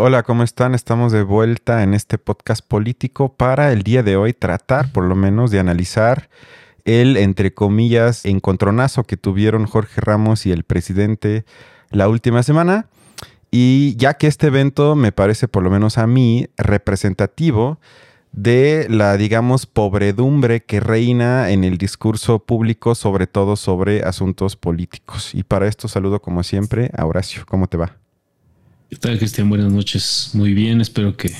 Hola, ¿cómo están? Estamos de vuelta en este podcast político para el día de hoy tratar por lo menos de analizar el, entre comillas, encontronazo que tuvieron Jorge Ramos y el presidente la última semana. Y ya que este evento me parece por lo menos a mí representativo de la, digamos, pobredumbre que reina en el discurso público, sobre todo sobre asuntos políticos. Y para esto saludo como siempre a Horacio. ¿Cómo te va? ¿Qué tal, Cristian? Buenas noches. Muy bien, espero que,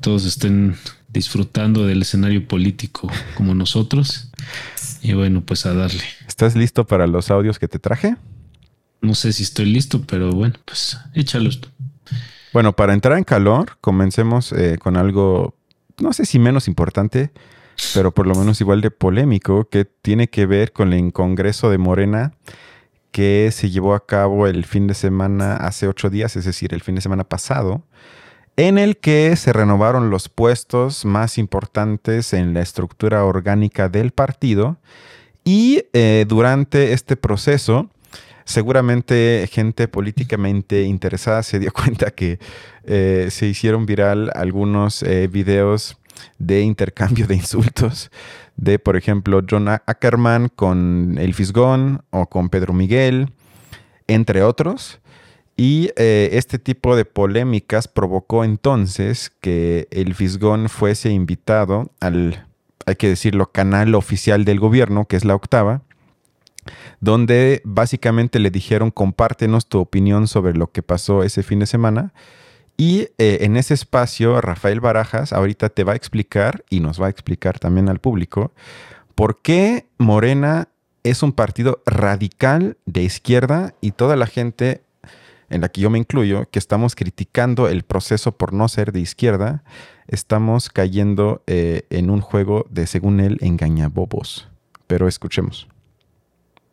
todos estén disfrutando del escenario político como nosotros. Y bueno, pues a darle. ¿Estás listo para los audios que te traje? No sé si estoy listo, pero bueno, pues échalos. Bueno, para entrar en calor, comencemos eh, con algo, no sé si menos importante, pero por lo menos igual de polémico, que tiene que ver con el Congreso de Morena que se llevó a cabo el fin de semana, hace ocho días, es decir, el fin de semana pasado, en el que se renovaron los puestos más importantes en la estructura orgánica del partido y eh, durante este proceso, seguramente gente políticamente interesada se dio cuenta que eh, se hicieron viral algunos eh, videos de intercambio de insultos de, por ejemplo, John Ackerman con El Fisgón o con Pedro Miguel, entre otros. Y eh, este tipo de polémicas provocó entonces que el Fisgón fuese invitado al, hay que decirlo, canal oficial del gobierno, que es la octava, donde básicamente le dijeron compártenos tu opinión sobre lo que pasó ese fin de semana. Y eh, en ese espacio, Rafael Barajas ahorita te va a explicar y nos va a explicar también al público por qué Morena es un partido radical de izquierda y toda la gente, en la que yo me incluyo, que estamos criticando el proceso por no ser de izquierda, estamos cayendo eh, en un juego de, según él, engañabobos. Pero escuchemos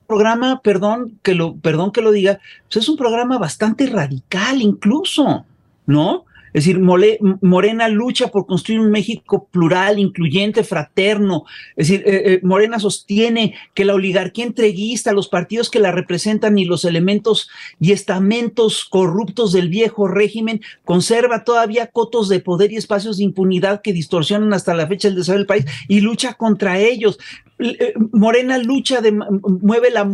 programa, perdón que lo, perdón que lo diga, pues es un programa bastante radical incluso. ¿No? Es decir, Morena lucha por construir un México plural, incluyente, fraterno. Es decir, eh, eh, Morena sostiene que la oligarquía entreguista, los partidos que la representan y los elementos y estamentos corruptos del viejo régimen conserva todavía cotos de poder y espacios de impunidad que distorsionan hasta la fecha el desarrollo del país y lucha contra ellos. Eh, Morena lucha, de, mueve la,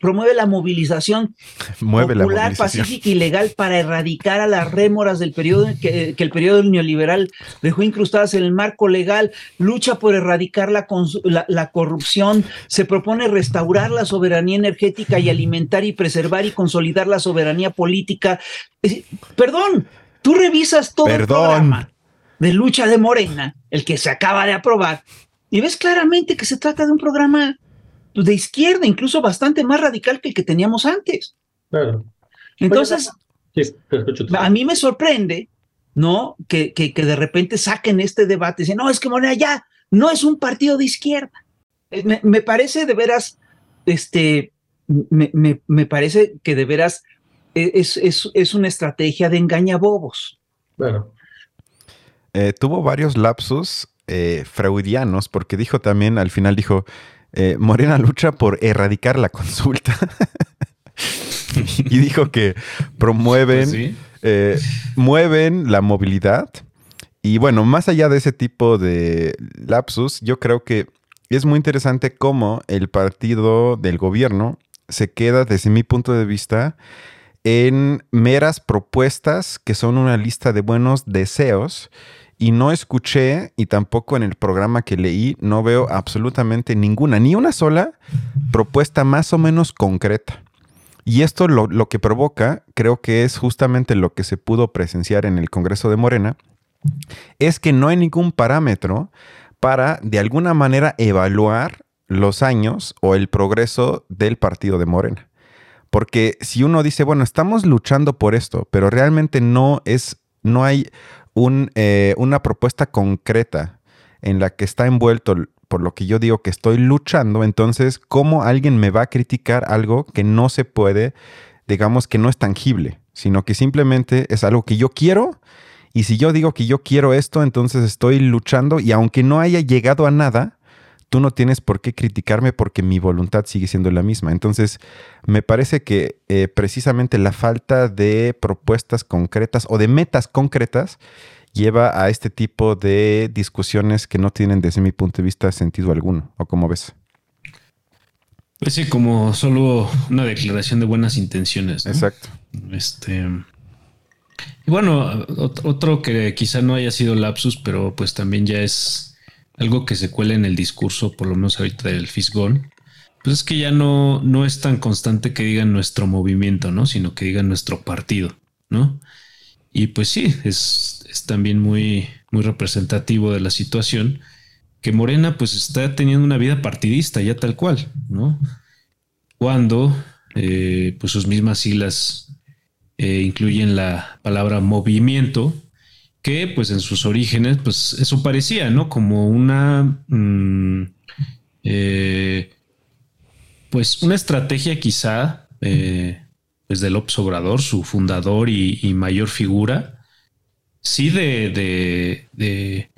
promueve la movilización popular, pacífica y legal para erradicar a las rémoras del periodo que, el periodo neoliberal dejó incrustadas en el marco legal, lucha por erradicar la, la, corrupción, se propone restaurar la soberanía energética y alimentar y preservar y consolidar la soberanía política. Perdón, tú revisas todo el programa de lucha de Morena, el que se acaba de aprobar, y ves claramente que se trata de un programa de izquierda, incluso bastante más radical que el que teníamos antes. Claro. Entonces, a mí me sorprende ¿no? Que, que, que de repente saquen este debate y dicen, no, es que Morena ya no es un partido de izquierda. Eh, me, parece de veras, este, me, me, parece que de veras e, es, es, es una estrategia de engañabobos. Bueno. Eh, tuvo varios lapsus eh, freudianos porque dijo también, al final dijo, Morena lucha por erradicar la consulta. y dijo que promueven... Pues eh, mueven la movilidad. Y bueno, más allá de ese tipo de lapsus, yo creo que es muy interesante cómo el partido del gobierno se queda, desde mi punto de vista, en meras propuestas que son una lista de buenos deseos. Y no escuché, y tampoco en el programa que leí, no veo absolutamente ninguna, ni una sola propuesta más o menos concreta. Y esto lo, que provoca, creo que es justamente lo que se pudo presenciar en el Congreso de Morena, es que no hay ningún parámetro para de alguna manera evaluar los años o el progreso del partido de Morena. Porque si uno dice, bueno, estamos luchando por esto, pero realmente no es, no hay un, eh, una propuesta concreta en la que está envuelto por lo que yo digo que estoy luchando, entonces, ¿cómo alguien me va a criticar algo que no se puede, digamos que no es tangible, sino que simplemente es algo que yo quiero? Y si yo digo que yo quiero esto, entonces estoy luchando y aunque no haya llegado a nada, tú no tienes por qué criticarme porque mi voluntad sigue siendo la misma. Entonces, me parece que eh, precisamente la falta de propuestas concretas o de metas concretas lleva a este tipo de discusiones que no tienen desde mi punto de vista sentido alguno. ¿O cómo ves? Pues sí, como solo una declaración de buenas intenciones. Exacto. Este. Y bueno, otro que quizá no haya sido lapsus, pero pues también ya es algo que se cuela en el discurso, por lo menos ahorita del Fisgón, pues es que ya no, no es tan constante que digan nuestro movimiento, ¿no? Sino que digan nuestro partido, ¿no? Y pues sí, es, es también muy, muy representativo de la situación que Morena pues está teniendo una vida partidista ya tal cual, ¿no? Cuando eh, pues sus mismas siglas eh, incluyen la palabra movimiento, pues en sus orígenes pues eso parecía, ¿no? Como una... Mm, eh, pues una estrategia quizá pues del López Obrador, su fundador y, mayor figura, sí de, de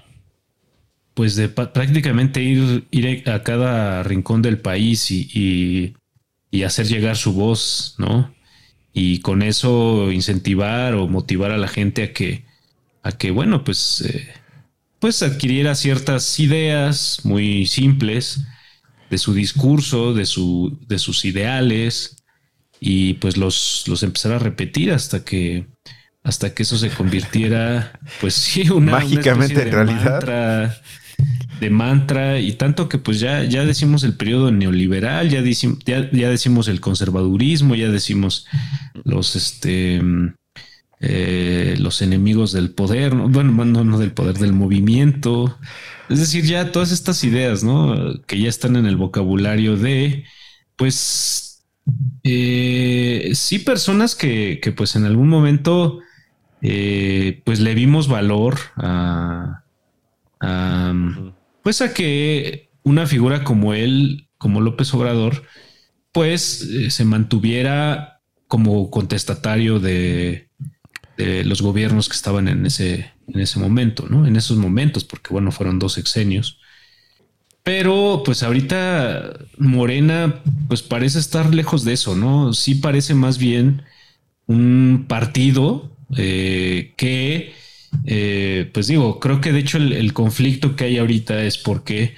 pues de prácticamente ir, ir a cada rincón del país y, hacer llegar su voz, ¿no? Y con eso incentivar o motivar a la gente a que, a que bueno, pues, eh, pues adquiriera ciertas ideas muy simples de su discurso, de, su, de sus ideales, y pues los, los empezara a repetir hasta que hasta que eso se convirtiera, pues sí, una mágicamente en realidad. de mantra y tanto que pues ya, ya decimos el periodo neoliberal, ya, decimos, ya, decimos el conservadurismo, ya decimos los, este, eh, los enemigos del poder, bueno, no, no del poder, del movimiento. Es decir, ya todas estas ideas, ¿no? Que ya están en el vocabulario de, pues, eh, sí, personas que, que, pues en algún momento, eh, pues le vimos valor a, pues a que una figura como él, como López Obrador, pues eh, se mantuviera como contestatario de, los gobiernos que estaban en ese, en ese momento, ¿no? En esos momentos, porque bueno, fueron dos sexenios. Pero pues ahorita Morena pues parece estar lejos de eso, ¿no? Sí parece más bien un partido eh, que eh, pues digo, creo que de hecho el, conflicto que hay ahorita es porque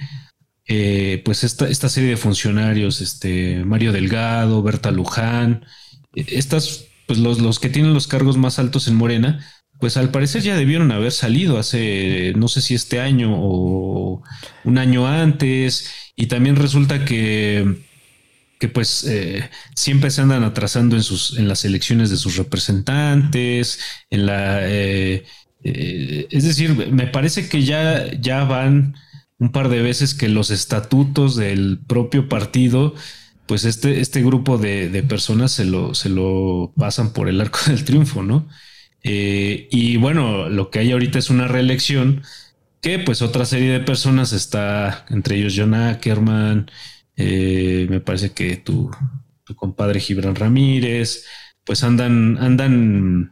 eh, pues esta, esta, serie de funcionarios, este Mario Delgado, Berta Luján, estas, pues los, los que tienen los cargos más altos en Morena, pues al parecer ya debieron haber salido hace, no sé si este año o un año antes, y también resulta que que pues eh, siempre se andan atrasando en sus en las elecciones de sus representantes, en la eh, es decir, me parece que ya, ya van un par de veces que los estatutos del propio partido, pues este, este grupo de, personas se lo, se lo pasan por el arco del triunfo, ¿no? Eh, y bueno, lo que hay ahorita es una reelección que pues otra serie de personas está, entre ellos John Ackerman, eh, me parece que tu, tu, compadre Gibran Ramírez, pues andan, andan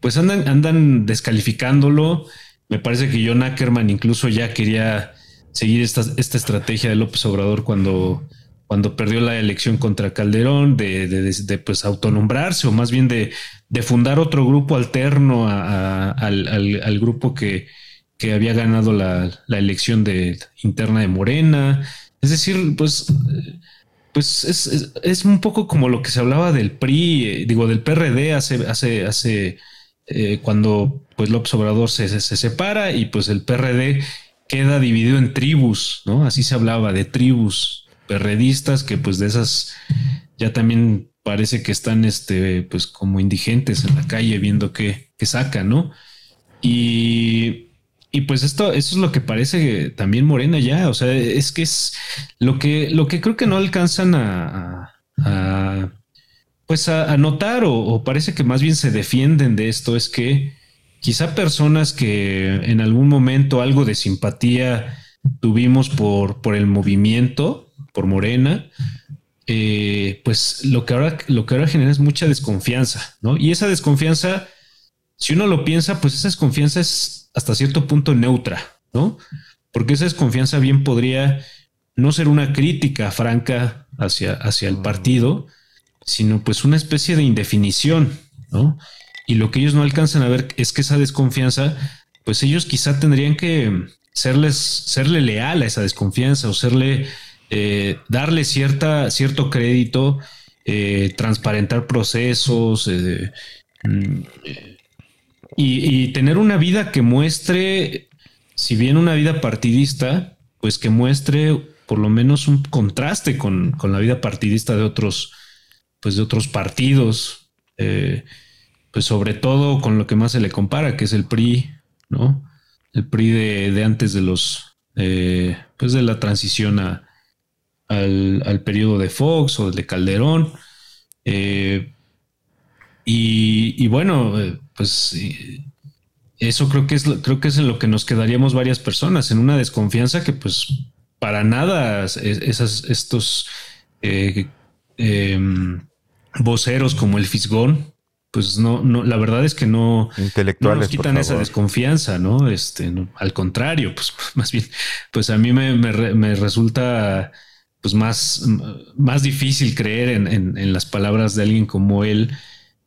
pues andan, andan descalificándolo. Me parece que John Ackerman incluso ya quería seguir esta, esta estrategia de López Obrador cuando, cuando perdió la elección contra Calderón, de, de, pues autonombrarse o más bien de, fundar otro grupo alterno al, grupo que, que, había ganado la, elección de, interna de Morena. Es decir, pues, pues es, es, un poco como lo que se hablaba del PRI, eh, digo, del PRD hace, hace, hace eh, cuando pues López Obrador se, se, separa y pues el PRD queda dividido en tribus, ¿no? Así se hablaba de tribus perredistas que pues de esas ya también parece que están este pues como indigentes en la calle viendo qué, qué sacan, ¿no? Y, y pues esto, eso es lo que parece también Morena ya, o sea, es que es lo que, lo que creo que no alcanzan a pues a, notar o, parece que más bien se defienden de esto es que quizá personas que en algún momento algo de simpatía tuvimos por, por el movimiento, por Morena, eh, pues lo que, ahora, lo que ahora genera es mucha desconfianza, ¿no? Y esa desconfianza, si uno lo piensa, pues esa desconfianza es hasta cierto punto neutra, ¿no? porque esa desconfianza bien podría no ser una crítica franca hacia, hacia el partido, sino pues una especie de indefinición, ¿no? Y lo que ellos no alcanzan a ver es que esa desconfianza, pues ellos quizá tendrían que serles, serle leal a esa desconfianza o serle, eh, darle cierta, cierto crédito, eh, transparentar procesos eh, mm, y, tener una vida que muestre, si bien una vida partidista, pues que muestre por lo menos un contraste con, con la vida partidista de otros, pues de otros partidos. Pues sobre todo con lo que más se le compara, que es el PRI, ¿no? El PRI de, antes de los, eh, pues de la transición a, al, periodo de Fox o de Calderón. Eh, y, bueno, eh, pues eso creo que es creo que es en lo que nos quedaríamos varias personas, en una desconfianza que pues para nada esas, estos em, voceros como el Fisgón, pues no, no, la verdad es que no, Intelectuales, nos quitan esa desconfianza, ¿no? Este, al contrario, pues más bien, pues a mí me, me, resulta pues más, más difícil creer en, en, las palabras de alguien como él,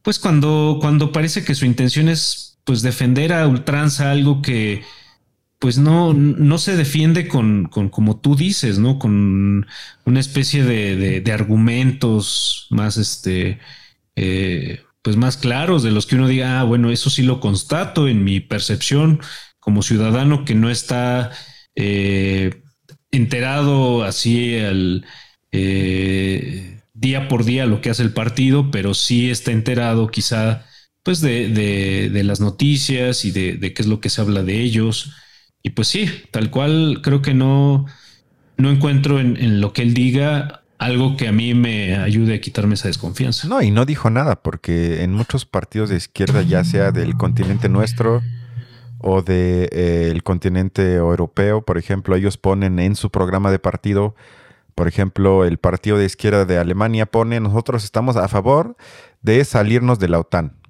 pues cuando, cuando parece que su intención es pues defender a ultranza algo que pues no, no se defiende con, con, como tú dices, ¿no? Con una especie de, de, de argumentos más este eh, pues más claros de los que uno diga, ah, bueno, eso sí lo constato en mi percepción como ciudadano que no está eh, enterado así al eh, día por día lo que hace el partido, pero sí está enterado quizá pues de, de, las noticias y de, de, qué es lo que se habla de ellos. Y pues sí, tal cual creo que no, no encuentro en, en lo que él diga algo que a mí me ayude a quitarme esa desconfianza. No, y no dijo nada, porque en muchos partidos de izquierda, ya sea del continente nuestro o del de, eh, continente europeo, por ejemplo, ellos ponen en su programa de partido, por ejemplo, el partido de izquierda de Alemania pone, nosotros estamos a favor de salirnos de la OTAN.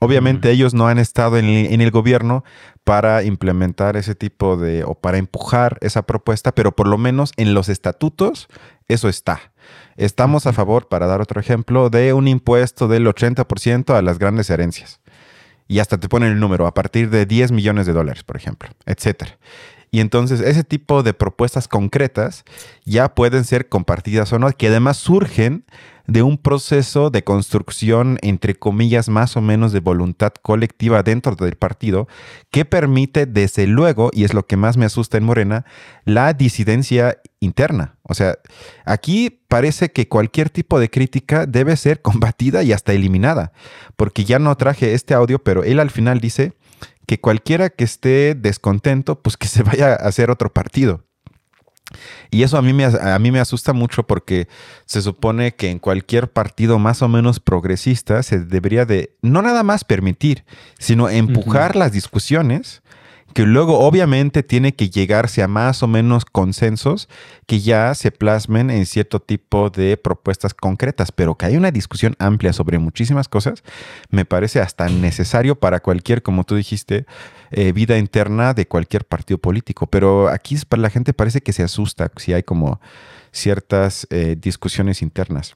Obviamente ellos no han estado en el, gobierno para implementar ese tipo de, o para empujar esa propuesta, pero por lo menos en los estatutos eso está. Estamos a favor, para dar otro ejemplo, de un impuesto del 80% a las grandes herencias. Y hasta te ponen el número, a partir de 10 millones de dólares, por ejemplo, etcétera. Y entonces ese tipo de propuestas concretas ya pueden ser compartidas o no, que además surgen de un proceso de construcción, entre comillas, más o menos de voluntad colectiva dentro del partido, que permite, desde luego, y es lo que más me asusta en Morena, la disidencia interna. O sea, aquí parece que cualquier tipo de crítica debe ser combatida y hasta eliminada, porque ya no traje este audio, pero él al final dice que cualquiera que esté descontento, pues que se vaya a hacer otro partido. Y eso a mí, me, a mí me asusta mucho porque se supone que en cualquier partido más o menos progresista se debería de no nada más permitir, sino empujar las discusiones que luego obviamente tiene que llegarse a más o menos consensos que ya se plasmen en cierto tipo de propuestas concretas, pero que hay una discusión amplia sobre muchísimas cosas, me parece hasta necesario para cualquier, como tú dijiste, eh, vida interna de cualquier partido político. Pero aquí para la gente parece que se asusta si hay como ciertas eh, discusiones internas.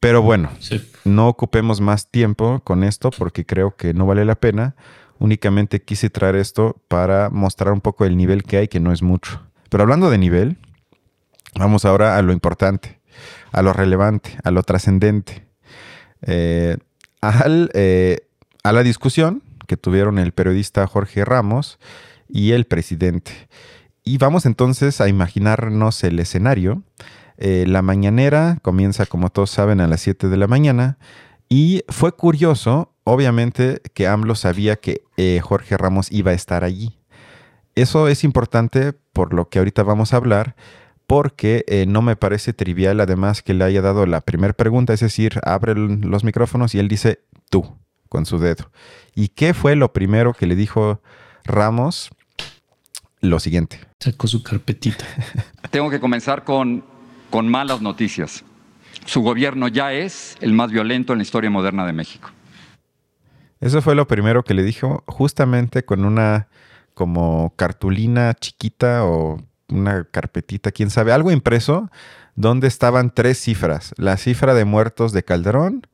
Pero bueno, no ocupemos más tiempo con esto porque creo que no vale la pena. Únicamente quise traer esto para mostrar un poco el nivel que hay, que no es mucho. Pero hablando de nivel, vamos ahora a lo importante, a lo relevante, a lo trascendente. Eh, a la discusión que tuvieron el periodista Jorge Ramos y el presidente. Y vamos entonces a imaginarnos el escenario. Eh, la mañanera comienza, como todos saben, a las 7 de la mañana. Y fue curioso, obviamente, que AMLO sabía que eh, Jorge Ramos iba a estar allí. Eso es importante por lo que ahorita vamos a hablar, porque eh, no me parece trivial además que le haya dado la primera pregunta, es decir, abre los micrófonos y él dice tú con su dedo. ¿Y qué fue lo primero que le dijo Ramos? Lo siguiente. Sacó su carpetita. Tengo que comenzar con, con malas noticias. Su gobierno ya es el más violento en la historia moderna de México. Eso fue lo primero que le dijo, justamente con una como cartulina chiquita o una carpetita, quién sabe, algo impreso donde estaban tres cifras. La cifra de muertos de Calderón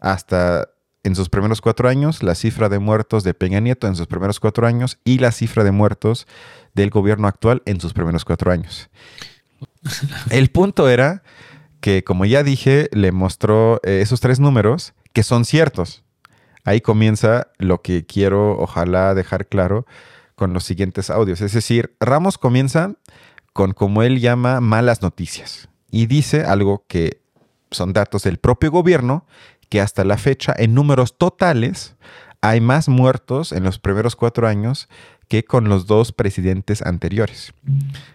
hasta en sus primeros cuatro años, la cifra de muertos de Peña Nieto en sus primeros cuatro años y la cifra de muertos del gobierno actual en sus primeros cuatro años. El punto era que, como ya dije, le mostró eh, esos tres números que son ciertos. Ahí comienza lo que quiero, ojalá, dejar claro con los siguientes audios. Es decir, Ramos comienza con, como él llama, malas noticias. Y dice algo que son datos del propio gobierno, que hasta la fecha, en números totales, hay más muertos en los primeros cuatro años que con los dos presidentes anteriores.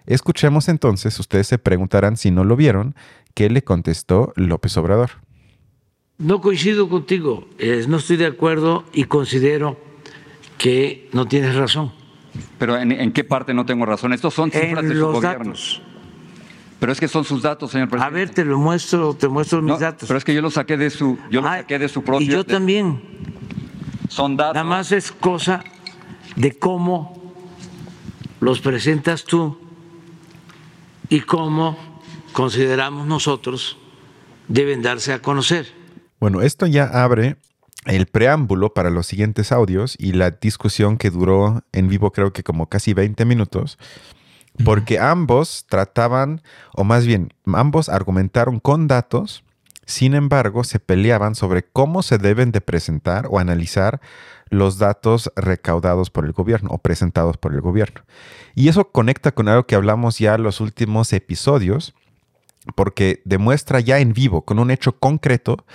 Escuchemos entonces, ustedes se preguntarán si no lo vieron, qué le contestó López Obrador. No coincido contigo, no estoy de acuerdo y considero que no tienes razón. Pero ¿en, qué parte no tengo razón? Estos son cifras en de los Datos. Pero es que son sus datos, señor presidente. A ver, te lo muestro, te muestro mis datos. Pero es que yo los saqué de su, yo los saqué de su propio. Y yo también. Son datos. Nada más es cosa de cómo los presentas tú y cómo consideramos nosotros deben darse a conocer. Bueno, esto ya abre el preámbulo para los siguientes audios y la discusión que duró en vivo creo que como casi 20 minutos, porque ambos trataban, o más bien, ambos argumentaron con datos, sin embargo, se peleaban sobre cómo se deben de presentar o analizar los datos recaudados por el gobierno o presentados por el gobierno. Y eso conecta con algo que hablamos ya en los últimos episodios, porque demuestra ya en vivo, con un hecho concreto,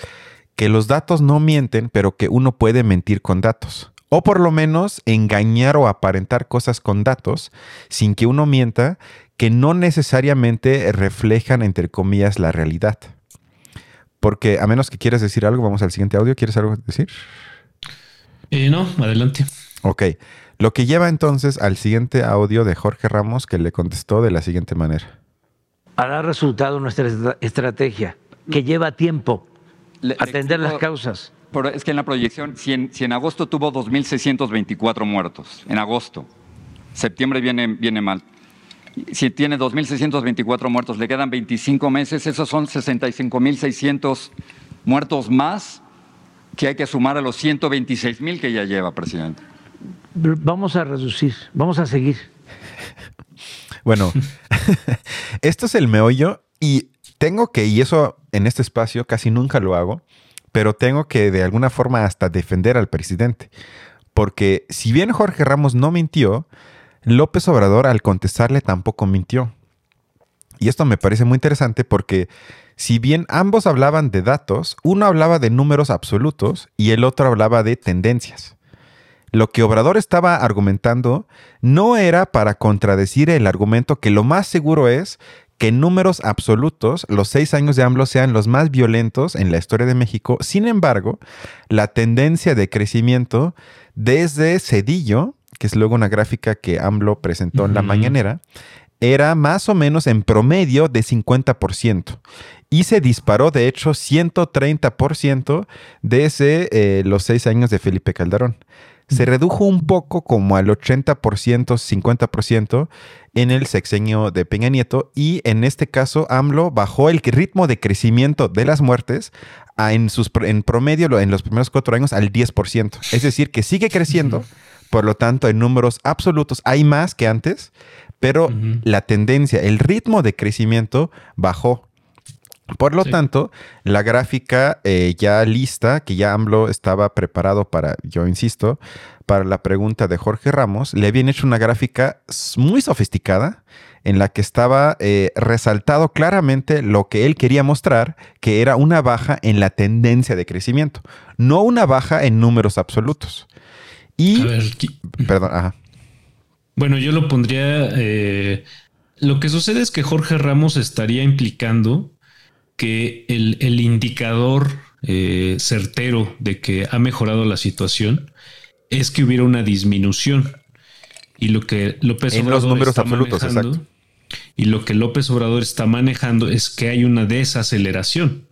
que los datos no mienten, pero que uno puede mentir con datos. O por lo menos engañar o aparentar cosas con datos sin que uno mienta que no necesariamente reflejan, entre comillas, la realidad. Porque a menos que quieras decir algo, vamos al siguiente audio. ¿Quieres algo decir? Eh, no, adelante. Ok. Lo que lleva entonces al siguiente audio de Jorge Ramos que le contestó de la siguiente manera. Hará resultado nuestra estrategia, que lleva tiempo atender las causas. Pero es que en la proyección, si en, agosto tuvo 2.624 muertos, en agosto, septiembre viene, viene mal. Si tiene 2.624 muertos, le quedan 25 meses, esos son 65.600 muertos más que hay que sumar a los 126.000 que ya lleva, presidente. Vamos a reducir, vamos a seguir. Bueno, esto es el meollo y tengo que, y eso en este espacio casi nunca lo hago, pero tengo que de alguna forma hasta defender al presidente. Porque si bien Jorge Ramos no mintió, López Obrador al contestarle tampoco mintió. Y esto me parece muy interesante porque si bien ambos hablaban de datos, uno hablaba de números absolutos y el otro hablaba de tendencias. Lo que Obrador estaba argumentando no era para contradecir el argumento que lo más seguro es que en números absolutos los seis años de AMLO sean los más violentos en la historia de México. Sin embargo, la tendencia de crecimiento desde Cedillo, que es luego una gráfica que AMLO presentó en la mañanera, era más o menos en promedio de 50%. Y se disparó, de hecho, 130% desde eh, los seis años de Felipe Calderón se redujo un poco como al 80%, 50% en el sexenio de Peña Nieto y en este caso AMLO bajó el ritmo de crecimiento de las muertes en, sus, en promedio en los primeros cuatro años al 10%. Es decir, que sigue creciendo, por lo tanto en números absolutos hay más que antes, pero la tendencia, el ritmo de crecimiento bajó por lo tanto, la gráfica eh, ya lista, que ya AMLO estaba preparado para, yo insisto, para la pregunta de Jorge Ramos, le habían hecho una gráfica muy sofisticada en la que estaba eh, resaltado claramente lo que él quería mostrar, que era una baja en la tendencia de crecimiento, no una baja en números absolutos. Y, perdón, ajá. Bueno, yo lo pondría, eh, lo que sucede es que Jorge Ramos estaría implicando que el, indicador eh, certero de que ha mejorado la situación es que hubiera una disminución. Y lo que López en los números absolutos, exacto. Y lo que López Obrador está manejando es que hay una desaceleración.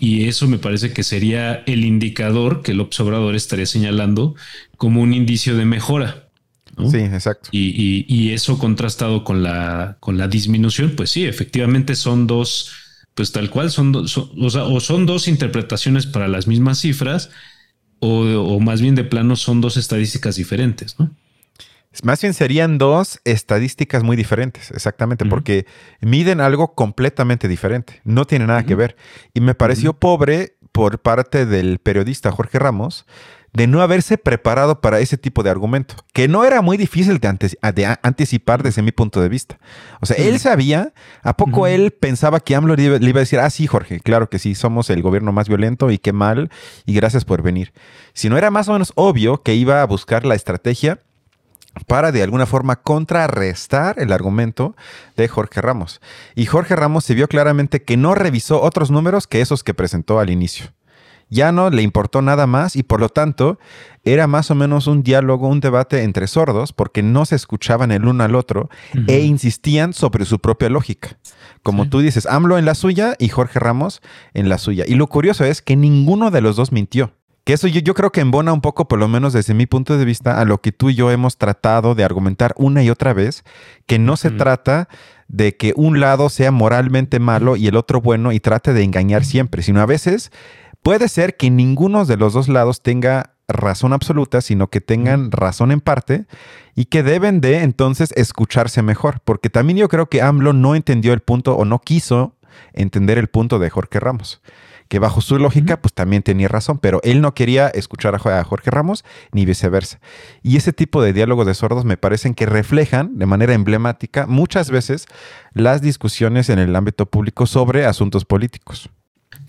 Y eso me parece que sería el indicador que López Obrador estaría señalando como un indicio de mejora. Sí, exacto. Y, eso contrastado con la, con la disminución, pues sí, efectivamente son dos, pues tal cual son, dos, o, son dos interpretaciones para las mismas cifras, o, más bien de plano son dos estadísticas diferentes, ¿no? Más bien serían dos estadísticas muy diferentes, exactamente, porque miden algo completamente diferente, no tiene nada que ver. Y me pareció pobre por parte del periodista Jorge Ramos de no haberse preparado para ese tipo de argumento, que no era muy difícil de, anticipar desde mi punto de vista. O sea, él sabía, ¿a poco él pensaba que AMLO le iba, a decir, ah, sí, Jorge, claro que sí, somos el gobierno más violento y qué mal, y gracias por venir? Si no era más o menos obvio que iba a buscar la estrategia para de alguna forma contrarrestar el argumento de Jorge Ramos. Y Jorge Ramos se vio claramente que no revisó otros números que esos que presentó al inicio ya no le importó nada más y por lo tanto era más o menos un diálogo, un debate entre sordos porque no se escuchaban el uno al otro e insistían sobre su propia lógica. Como tú dices, AMLO en la suya y Jorge Ramos en la suya. Y lo curioso es que ninguno de los dos mintió. Que eso yo, yo creo que embona un poco, por lo menos desde mi punto de vista, a lo que tú y yo hemos tratado de argumentar una y otra vez, que no se trata de que un lado sea moralmente malo y el otro bueno y trate de engañar siempre, sino a veces Puede ser que ninguno de los dos lados tenga razón absoluta, sino que tengan razón en parte y que deben de entonces escucharse mejor, porque también yo creo que AMLO no entendió el punto o no quiso entender el punto de Jorge Ramos, que bajo su lógica pues también tenía razón, pero él no quería escuchar a Jorge Ramos ni viceversa. Y ese tipo de diálogos de sordos me parecen que reflejan de manera emblemática muchas veces las discusiones en el ámbito público sobre asuntos políticos.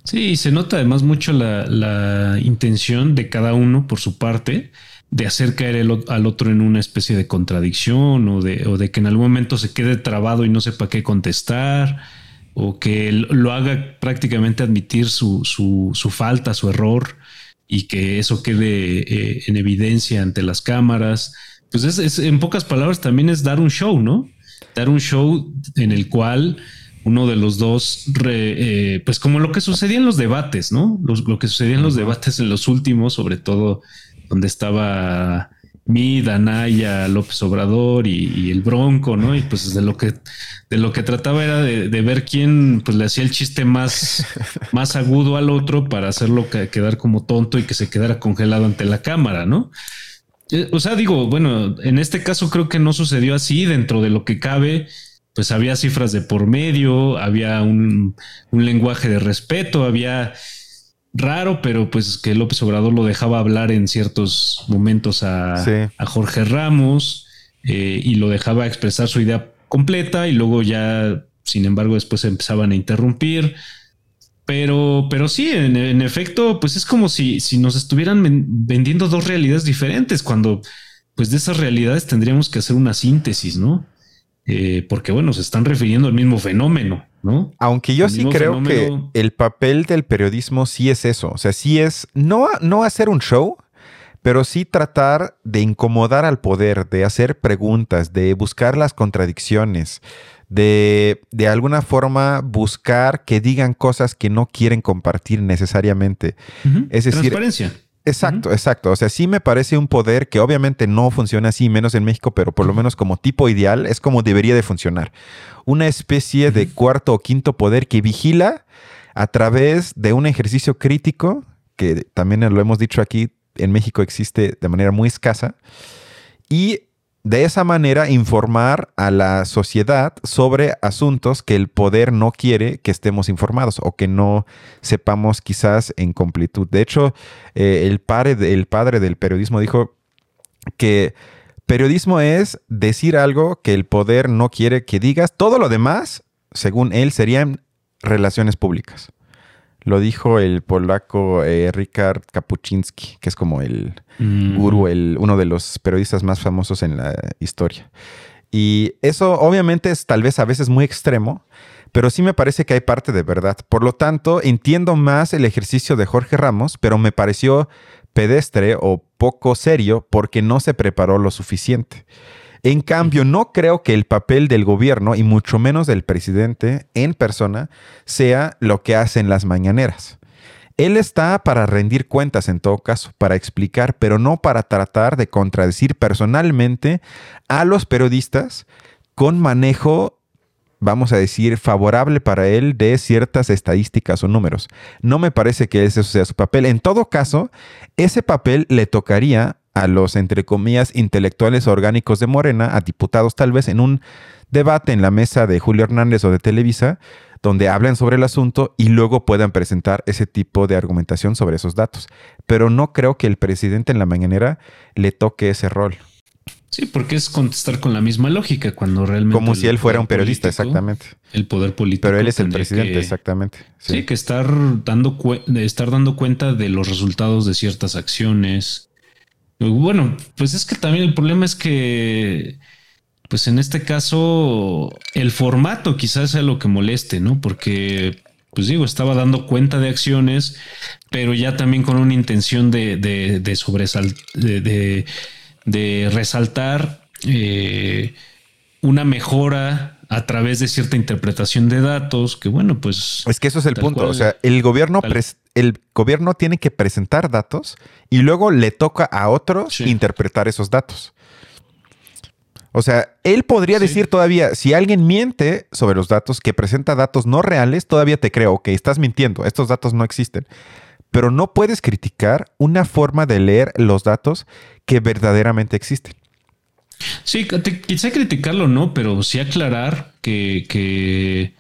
Sí, se nota además mucho la, intención de cada uno por su parte de hacer caer al otro en una especie de contradicción o de, o de que en algún momento se quede trabado y no sepa qué contestar o que lo haga prácticamente admitir su, su, falta, su error y que eso quede eh, en evidencia ante las cámaras. Pues es, en pocas palabras también es dar un show, ¿no? Dar un show en el cual uno de los dos, eh, pues como lo que sucedía en los debates, ¿no? lo que sucedía en los debates en los últimos, sobre todo donde estaba mi, Danaya, López Obrador y, el Bronco, ¿no? Y pues de lo que, de lo que trataba era de, ver quién pues le hacía el chiste más, más agudo al otro para hacerlo quedar como tonto y que se quedara congelado ante la cámara, ¿no? Eh, o sea, digo, bueno, en este caso creo que no sucedió así dentro de lo que cabe pues había cifras de por medio, había un, lenguaje de respeto, había raro, pero pues que López Obrador lo dejaba hablar en ciertos momentos a, Jorge Ramos eh, y lo dejaba expresar su idea completa y luego ya, sin embargo, después empezaban a interrumpir. Pero, pero sí, en, efecto, pues es como si, si nos estuvieran vendiendo dos realidades diferentes, cuando pues de esas realidades tendríamos que hacer una síntesis, ¿no? Eh, porque bueno, se están refiriendo al mismo fenómeno, ¿no? Aunque yo sí creo que el papel del periodismo sí es eso, o sea, sí es no, no hacer un show, pero sí tratar de incomodar al poder, de hacer preguntas, de buscar las contradicciones, de de alguna forma buscar que digan cosas que no quieren compartir necesariamente. Es decir, transparencia. Exacto, exacto. O sea, sí me parece un poder que obviamente no funciona así, menos en México, pero por lo menos como tipo ideal es como debería de funcionar. Una especie de cuarto o quinto poder que vigila a través de un ejercicio crítico, que también lo hemos dicho aquí, en México existe de manera muy escasa, y de esa manera informar a la sociedad sobre asuntos que el poder no quiere que estemos informados o que no sepamos quizás en completud. De hecho, eh, el, padre, el padre del periodismo dijo que periodismo es decir algo que el poder no quiere que digas. Todo lo demás, según él, serían relaciones públicas. Lo dijo el polaco eh, Rikard Kapuczynski, que es como el mm. gurú, el, uno de los periodistas más famosos en la historia. Y eso obviamente es tal vez a veces muy extremo, pero sí me parece que hay parte de verdad. Por lo tanto, entiendo más el ejercicio de Jorge Ramos, pero me pareció pedestre o poco serio porque no se preparó lo suficiente. En cambio, no creo que el papel del gobierno y mucho menos del presidente en persona sea lo que hacen las mañaneras. Él está para rendir cuentas en todo caso, para explicar, pero no para tratar de contradecir personalmente a los periodistas con manejo, vamos a decir, favorable para él de ciertas estadísticas o números. No me parece que ese sea su papel. En todo caso, ese papel le tocaría a los, entre comillas, intelectuales orgánicos de Morena, a diputados tal vez, en un debate en la mesa de Julio Hernández o de Televisa, donde hablen sobre el asunto y luego puedan presentar ese tipo de argumentación sobre esos datos. Pero no creo que el presidente en la mañanera le toque ese rol. Sí, porque es contestar con la misma lógica cuando realmente. Como si él fuera un periodista, exactamente. El poder político. Pero él es el presidente, exactamente. Sí. que estar dando, estar dando cuenta de los resultados de ciertas acciones, bueno, pues es que también el problema es que, pues en este caso, el formato quizás sea lo que moleste, ¿no? Porque, pues digo, estaba dando cuenta de acciones, pero ya también con una intención de, de, de, de, resaltar eh, una mejora a través de cierta interpretación de datos, que bueno, pues... Es que eso es el punto, o sea, el gobierno, el gobierno tiene que presentar datos y luego le toca a otros interpretar esos datos. O sea, él podría decir todavía, si alguien miente sobre los datos, que presenta datos no reales, todavía te creo, que estás mintiendo, estos datos no existen. Pero no puedes criticar una forma de leer los datos que verdaderamente existen. Sí, quizá criticarlo no, pero sí aclarar que,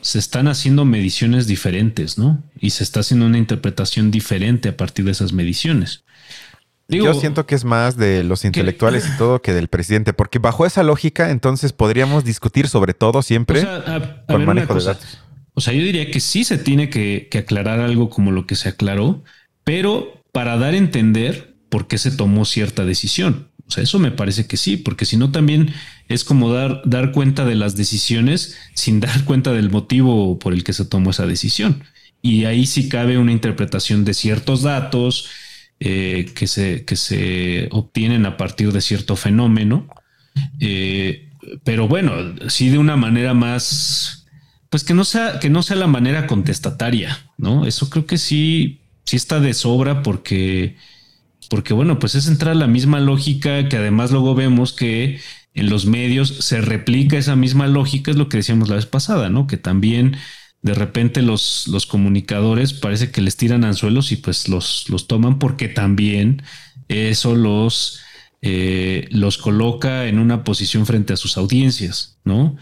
se están haciendo mediciones diferentes, ¿no? Y se está haciendo una interpretación diferente a partir de esas mediciones. Yo siento que es más de los intelectuales y todo que del presidente, porque bajo esa lógica, entonces podríamos discutir sobre todo siempre con manejo de datos. O sea, yo diría que sí se tiene que, que aclarar algo como lo que se aclaró, pero para dar a entender por qué se tomó cierta decisión. O sea, eso me parece que sí, porque si no también es como dar, dar cuenta de las decisiones sin dar cuenta del motivo por el que se tomó esa decisión. Y ahí sí cabe una interpretación de ciertos datos eh, que, se, que se obtienen a partir de cierto fenómeno. Eh, pero bueno, sí de una manera más, pues que no sea, que no sea la manera contestataria, ¿no? Eso creo que sí, sí está de sobra porque porque bueno, pues es entrar a la misma lógica que además luego vemos que en los medios se replica esa misma lógica, es lo que decíamos la vez pasada, ¿no? Que también de repente los, los comunicadores parece que les tiran anzuelos y pues los, los toman porque también eso los, eh, los coloca en una posición frente a sus audiencias, ¿no?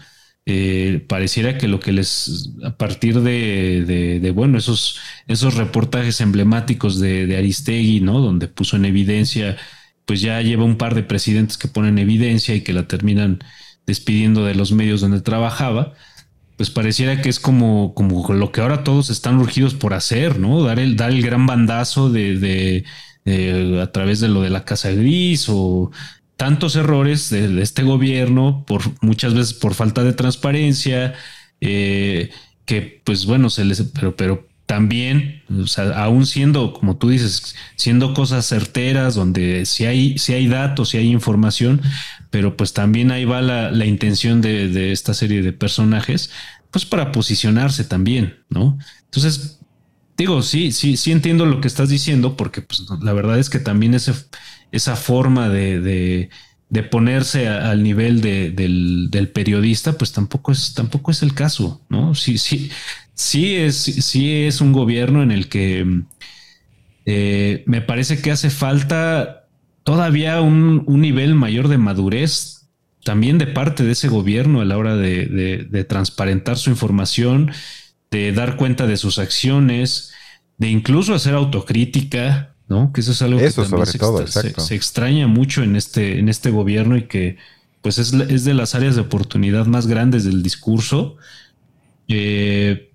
Eh, pareciera que lo que les, a partir de, de, bueno, esos, esos reportajes emblemáticos de, de, Aristegui, ¿no? Donde puso en evidencia, pues ya lleva un par de presidentes que ponen evidencia y que la terminan despidiendo de los medios donde trabajaba, pues pareciera que es como, como lo que ahora todos están urgidos por hacer, ¿no? Dar el, dar el gran bandazo de, de, a través de lo de la Casa Gris o tantos errores de, este gobierno, por muchas veces por falta de transparencia, eh, que pues bueno, se les, pero, pero también, o sea, aún siendo, como tú dices, siendo cosas certeras, donde si hay, si hay datos, si hay información, pero pues también ahí va la, la intención de, de, esta serie de personajes, pues para posicionarse también, ¿no? Entonces, digo, sí, sí, sí entiendo lo que estás diciendo, porque pues la verdad es que también ese esa forma de, ponerse al nivel del, periodista, pues tampoco es, tampoco es el caso, ¿no? Sí, sí, sí es, sí es un gobierno en el que eh, me parece que hace falta todavía un, nivel mayor de madurez también de parte de ese gobierno a la hora de, de transparentar su información, de dar cuenta de sus acciones, de incluso hacer autocrítica, ¿no? Que eso es algo que sobre se, todo, se, extraña mucho en este, en este gobierno y que pues es, es de las áreas de oportunidad más grandes del discurso. Eh,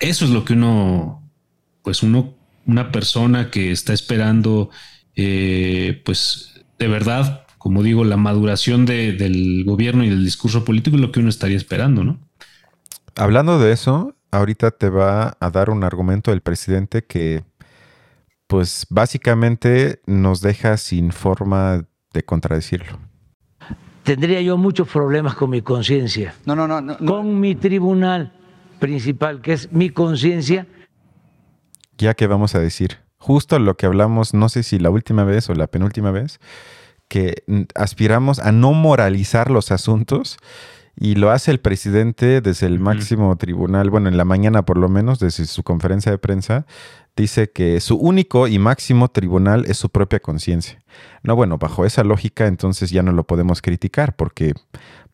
eso es lo que uno, pues uno, una persona que está esperando, eh, pues de verdad, como digo, la maduración del gobierno y del discurso político es lo que uno estaría esperando, ¿no? Hablando de eso, ahorita te va a dar un argumento el presidente que pues básicamente nos deja sin forma de contradecirlo. Tendría yo muchos problemas con mi conciencia. No, no, no, Con mi tribunal principal, que es mi conciencia, ya que vamos a decir, justo lo que hablamos, no sé si la última vez o la penúltima vez, que aspiramos a no moralizar los asuntos y lo hace el presidente desde el máximo tribunal, bueno, en la mañana por lo menos, desde su conferencia de prensa, dice que su único y máximo tribunal es su propia conciencia. No, bueno, bajo esa lógica entonces ya no lo podemos criticar porque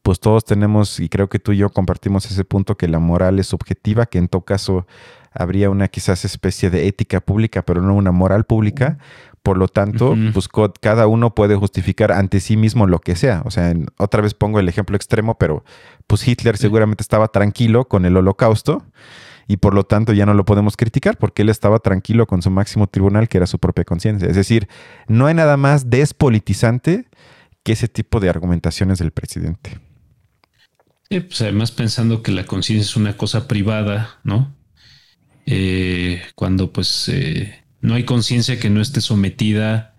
pues todos tenemos, y creo que tú y yo compartimos ese punto, que la moral es subjetiva, que en todo caso habría una quizás especie de ética pública, pero no una moral pública. Por lo tanto, pues cada uno puede justificar ante sí mismo lo que sea. O sea, otra vez pongo el ejemplo extremo, pero pues Hitler seguramente estaba tranquilo con el holocausto y por lo tanto ya no lo podemos criticar porque él estaba tranquilo con su máximo tribunal que era su propia conciencia. Es decir, no hay nada más despolitizante que ese tipo de argumentaciones del presidente. pues además pensando que la conciencia es una cosa privada, ¿no? Eh, cuando pues eh, no hay conciencia que no esté sometida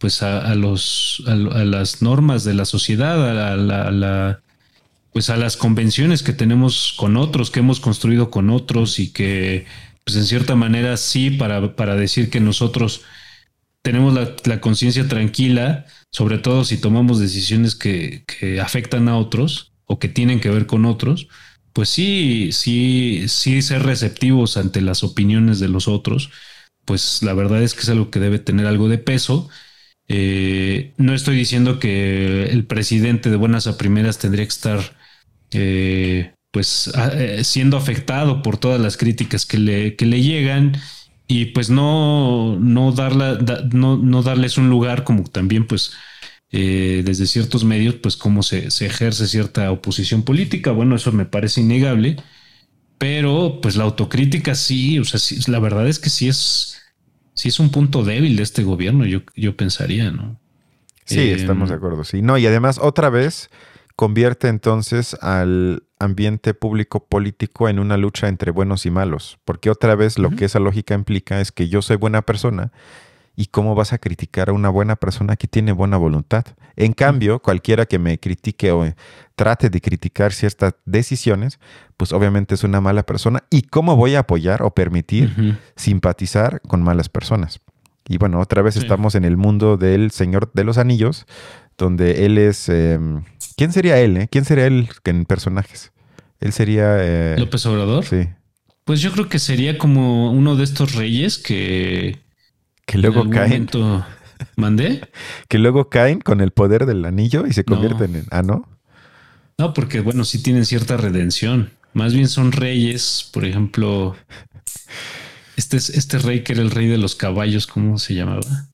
pues a, los a, las normas de la sociedad, a la, pues a las convenciones que tenemos con otros, que hemos construido con otros y que pues en cierta manera sí para, para decir que nosotros tenemos la, conciencia tranquila, sobre todo si tomamos decisiones que, que afectan a otros o que tienen que ver con otros, pues sí, sí, sí ser receptivos ante las opiniones de los otros, pues la verdad es que es algo que debe tener algo de peso. Eh, no estoy diciendo que el presidente de buenas a primeras tendría que estar eh, pues eh, siendo afectado por todas las críticas que le, que le llegan y pues no, no, no, no darles un lugar como también pues eh, desde ciertos medios, pues cómo se, ejerce cierta oposición política. Bueno, eso me parece innegable, pero pues la autocrítica sí, o sea, la verdad es que sí es, sí es un punto débil de este gobierno, yo, yo pensaría, ¿no? Sí, eh, estamos de acuerdo, sí. No, y además otra vez convierte entonces al ambiente público político en una lucha entre buenos y malos, porque otra vez lo que esa lógica implica es que yo soy buena persona ¿Y cómo vas a criticar a una buena persona que tiene buena voluntad? En cambio, cualquiera que me critique o trate de criticar ciertas decisiones, pues obviamente es una mala persona. ¿Y cómo voy a apoyar o permitir simpatizar con malas personas? Y bueno, otra vez estamos en el mundo del Señor de los Anillos, donde él es... Em, ¿Quién sería él? Eh? ¿Quién sería él en personajes? Él sería... Eh, López Obrador. Sí. Pues yo creo que sería como uno de estos reyes que que luego caen. ¿Mandé? que luego caen con el poder del anillo y se convierten en. Ah, no. No, porque bueno, sí tienen cierta redención. Más bien son reyes, por ejemplo. Este, este rey que era el rey de los caballos, ¿cómo se llamaba?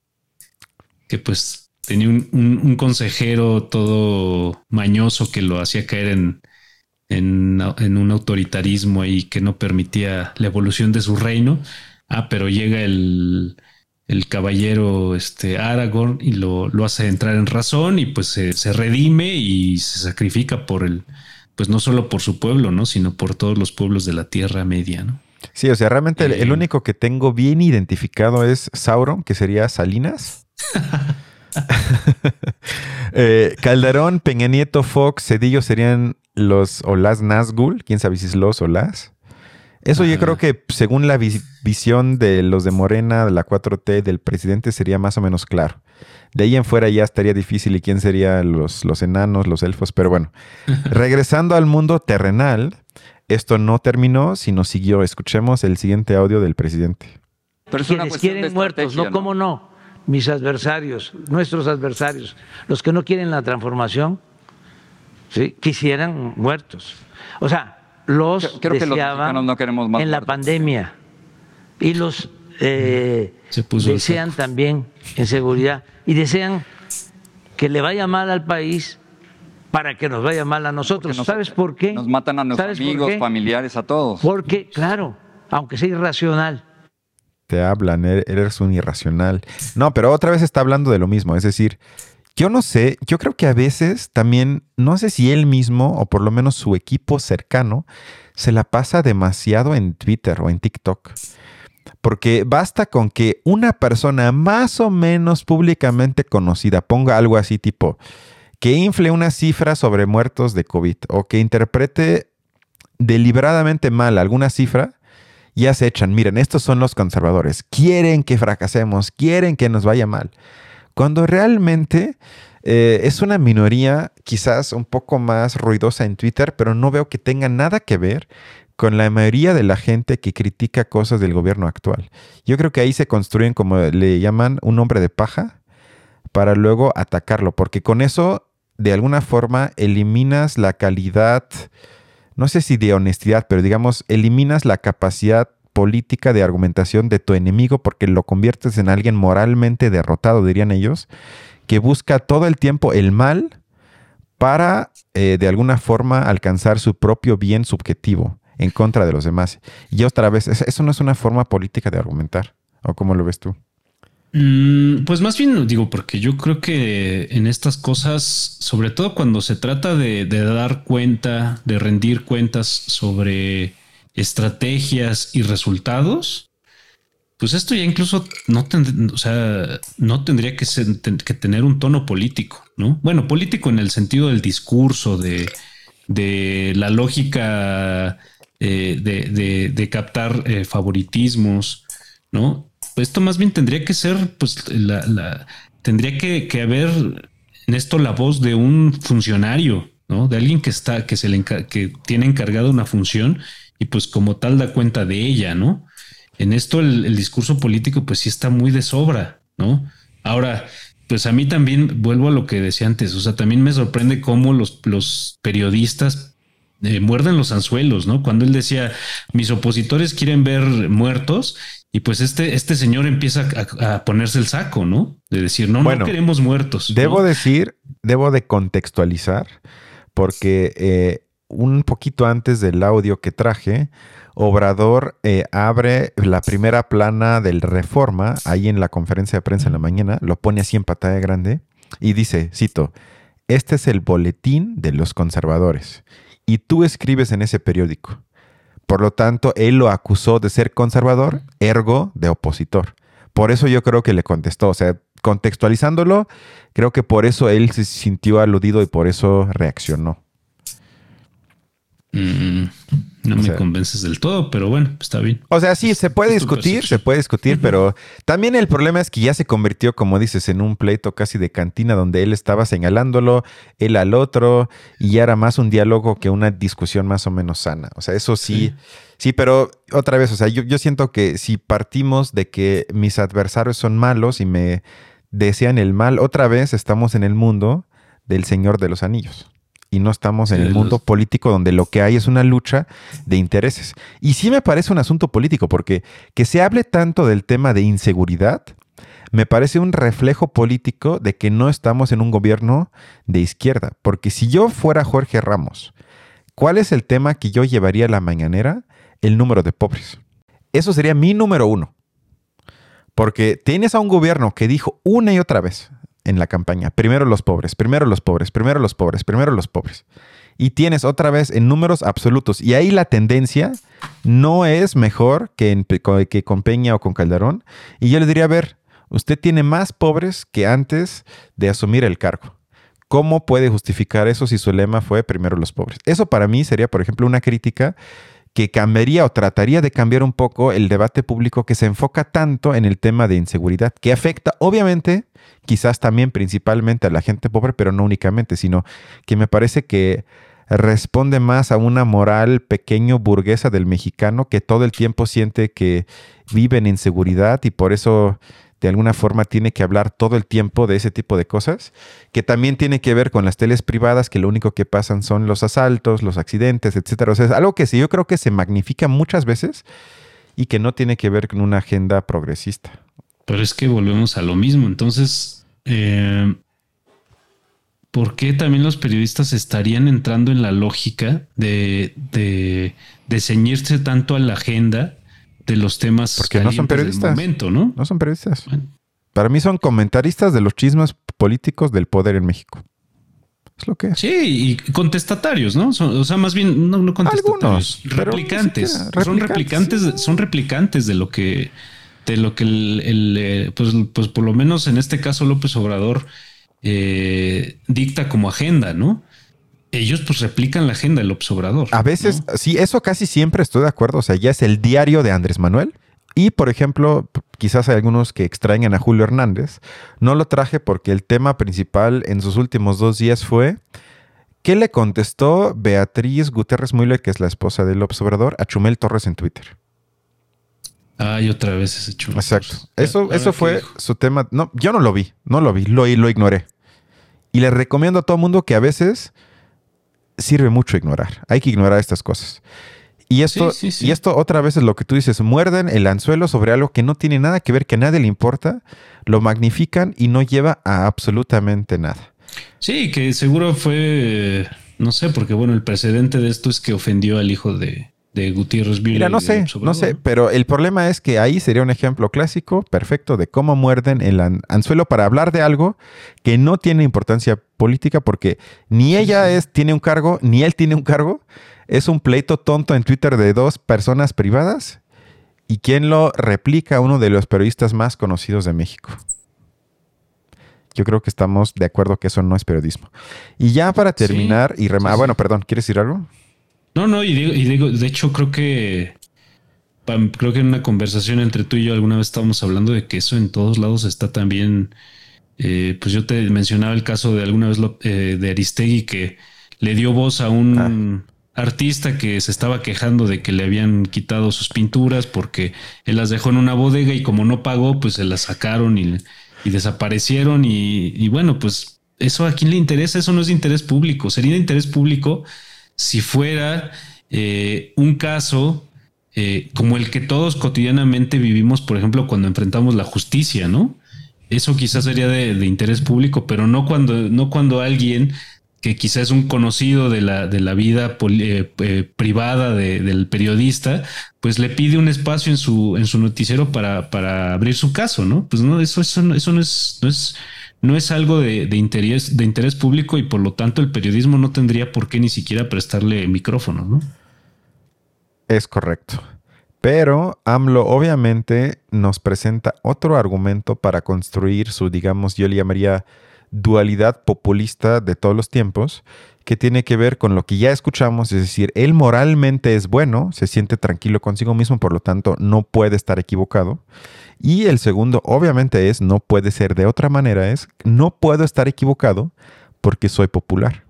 Que pues tenía un, consejero todo mañoso que lo hacía caer en, en, en, un autoritarismo y que no permitía la evolución de su reino. Ah, pero llega el, el caballero este, Aragorn y lo, hace entrar en razón y pues se, redime y se sacrifica por el, pues no solo por su pueblo, ¿no? Sino por todos los pueblos de la Tierra Media, ¿no? Sí, o sea, realmente el, eh, único que tengo bien identificado es Sauron, que sería Salinas. Eh, Calderón, Peña Nieto, Fox, Cedillo serían los o las Nazgul, quién sabe si es los o las. Eso yo creo que según la visión de los de Morena, de la 4T, del presidente, sería más o menos claro. De ahí en fuera ya estaría difícil y quién serían los, los enanos, los elfos, pero bueno. Regresando al mundo terrenal, esto no terminó, sino siguió. Escuchemos el siguiente audio del presidente. Pero quieren muertos, no, ¿cómo no? Mis adversarios, nuestros adversarios, los que no quieren la transformación, ¿sí? quisieran muertos. O sea, los Creo deseaban no queremos más en la pandemia y los eh, desean también en seguridad y desean que le vaya mal al país para que nos vaya mal a nosotros. ¿Sabes por qué? Nos matan a nuestros amigos, familiares, a todos. Porque, claro, aunque sea irracional. Te hablan, e-, eres un irracional. No, pero otra vez está hablando de lo mismo, es decir, yo no sé, yo creo que a veces también, no sé si él mismo o por lo menos su equipo cercano se la pasa demasiado en Twitter o en TikTok. Porque basta con que una persona más o menos públicamente conocida ponga algo así tipo que infle una cifra sobre muertos de COVID o que interprete deliberadamente mal alguna cifra ya se echan, miren, estos son los conservadores, quieren que fracasemos, quieren que nos vaya mal. Cuando realmente eh, es una minoría quizás un poco más ruidosa en Twitter, pero no veo que tenga nada que ver con la mayoría de la gente que critica cosas del gobierno actual. Yo creo que ahí se construyen, como le llaman, un hombre de paja para luego atacarlo, porque con eso, de alguna forma, eliminas la calidad, no sé si de honestidad, pero digamos, eliminas la capacidad política de argumentación de tu enemigo porque lo conviertes en alguien moralmente derrotado, dirían ellos, que busca todo el tiempo el mal para, eh, de alguna forma, alcanzar su propio bien subjetivo en contra de los demás. Y otra vez, eso no es una forma política de argumentar. ¿O cómo lo ves tú? Mm, pues más bien digo, porque yo creo que en estas cosas, sobre todo cuando se trata de, dar cuenta, de rendir cuentas sobre estrategias y resultados, pues esto ya incluso no, tendría que, tener un tono político, ¿no? Bueno, político en el sentido del discurso, de, de la lógica eh, de, captar eh, favoritismos, ¿no? Esto más bien tendría que ser, pues, la, tendría que, haber en esto la voz de un funcionario, ¿no? De alguien que está, que se le que tiene encargado una función y pues como tal da cuenta de ella, ¿no? En esto el, discurso político pues sí está muy de sobra, ¿no? Ahora, pues a mí también vuelvo a lo que decía antes, o sea, también me sorprende cómo los, los periodistas eh, muerden los anzuelos, ¿no? Cuando él decía, mis opositores quieren ver muertos, y pues este, este señor empieza a, ponerse el saco, ¿no? De decir, no, no queremos muertos. Debo decir, debo de contextualizar, porque eh, un poquito antes del audio que traje, Obrador eh, abre la primera plana del Reforma, ahí en la conferencia de prensa en la mañana, lo pone así en pantalla grande y dice, cito, este es el boletín de los conservadores y tú escribes en ese periódico. Por lo tanto, él lo acusó de ser conservador, ergo de opositor. Por eso yo creo que le contestó, o sea, contextualizándolo, creo que por eso él se sintió aludido y por eso reaccionó. Mm, no me convences del todo, pero bueno, está bien. O sea, sí, se puede discutir, se puede discutir, pero también el problema es que ya se convirtió, como dices, en un pleito casi de cantina donde él estaba señalándolo, él al otro, y ya era más un diálogo que una discusión más o menos sana. O sea, eso sí, sí, pero otra vez, o sea, yo, yo siento que si partimos de que mis adversarios son malos y me desean el mal, otra vez estamos en el mundo del Señor de los Anillos y no estamos en el mundo político donde lo que hay es una lucha de intereses. Y sí me parece un asunto político, porque que se hable tanto del tema de inseguridad, me parece un reflejo político de que no estamos en un gobierno de izquierda. Porque si yo fuera Jorge Ramos, ¿cuál es el tema que yo llevaría a la mañanera? El número de pobres. Eso sería mi número uno. Porque tienes a un gobierno que dijo una y otra vez, en la campaña. Primero los pobres, primero los pobres, primero los pobres, primero los pobres. Y tienes otra vez en números absolutos. Y ahí la tendencia no es mejor que, que con Peña o con Calderón. Y yo le diría, a ver, usted tiene más pobres que antes de asumir el cargo. ¿Cómo puede justificar eso si su lema fue primero los pobres? Eso para mí sería, por ejemplo, una crítica que cambiaría o trataría de cambiar un poco el debate público que se enfoca tanto en el tema de inseguridad, que afecta obviamente quizás también principalmente a la gente pobre, pero no únicamente, sino que me parece que responde más a una moral pequeño burguesa del mexicano que todo el tiempo siente que vive en inseguridad y por eso de alguna forma tiene que hablar todo el tiempo de ese tipo de cosas, que también tiene que ver con las teles privadas, que lo único que pasan son los asaltos, los accidentes, etcétera. O sea, es algo que sí, yo creo que se magnifica muchas veces y que no tiene que ver con una agenda progresista. Pero es que volvemos a lo mismo. Entonces, eh, ¿por qué también los periodistas estarían entrando en la lógica de, de, ceñirse tanto a la agenda de los temas Porque no son periodistas. momento, ¿no? No son periodistas. Para mí son comentaristas de los chismes políticos del poder en México. Es lo que es. Sí, y contestatarios, ¿no? o sea, más bien, no, contestatarios, replicantes. Son replicantes, son replicantes de lo que de lo que el, eh, pues, pues, por lo menos en este caso López Obrador eh, dicta como agenda, ¿no? Ellos pues replican la agenda del observador. A veces, sí, eso casi siempre estoy de acuerdo. O sea, ya es el diario de Andrés Manuel. Y, por ejemplo, quizás hay algunos que extrañan a Julio Hernández. No lo traje porque el tema principal en sus últimos dos días fue ¿qué le contestó Beatriz Gutiérrez Müller, que es la esposa del observador, a Chumel Torres en Twitter. Ay, otra vez ese Chumel. Exacto. Eso, eso fue su tema. No, yo no lo vi, no lo vi, lo, lo ignoré. Y le recomiendo a todo mundo que a veces sirve mucho ignorar. Hay que ignorar estas cosas. Y esto, y esto otra vez es lo que tú dices, muerden el anzuelo sobre algo que no tiene nada que ver, que a nadie le importa, lo magnifican y no lleva a absolutamente nada. Sí, que seguro fue, no sé, porque bueno, el precedente de esto es que ofendió al hijo de, de Gutiérrez Mira, no sé, no sé, pero el problema es que ahí sería un ejemplo clásico, perfecto, de cómo muerden el anzuelo para hablar de algo que no tiene importancia política porque ni ella es, tiene un cargo, ni él tiene un cargo. Es un pleito tonto en Twitter de dos personas privadas y quien lo replica uno de los periodistas más conocidos de México. Yo creo que estamos de acuerdo que eso no es periodismo. Y ya para terminar y remar, bueno, perdón, ¿quieres decir algo? No, no, y digo, de hecho creo que creo que en una conversación entre tú y yo alguna vez estábamos hablando de que eso en todos lados está también. Eh, pues yo te mencionaba el caso de alguna vez eh, de Aristegui que le dio voz a un ah. artista que se estaba quejando de que le habían quitado sus pinturas porque él las dejó en una bodega y como no pagó, pues se las sacaron y, desaparecieron. Y, y, bueno, pues eso a quién le interesa, eso no es de interés público. Sería de interés público si fuera eh, un caso eh, como el que todos cotidianamente vivimos, por ejemplo, cuando enfrentamos la justicia, ¿no? Eso quizás sería de, interés público, pero no cuando, no cuando alguien que quizás es un conocido de la, de la vida eh, privada del periodista, pues le pide un espacio en su, en su noticiero para, para abrir su caso, ¿no? Pues no, eso, eso, eso no es, no es no es algo de, interés, de interés público y por lo tanto el periodismo no tendría por qué ni siquiera prestarle micrófono, ¿no? Es correcto. Pero AMLO obviamente nos presenta otro argumento para construir su, digamos, yo le llamaría dualidad populista de todos los tiempos, que tiene que ver con lo que ya escuchamos, es decir, él moralmente es bueno, se siente tranquilo consigo mismo, por lo tanto no puede estar equivocado. Y el segundo, obviamente, es, no puede ser de otra manera, es, no puedo estar equivocado porque soy popular.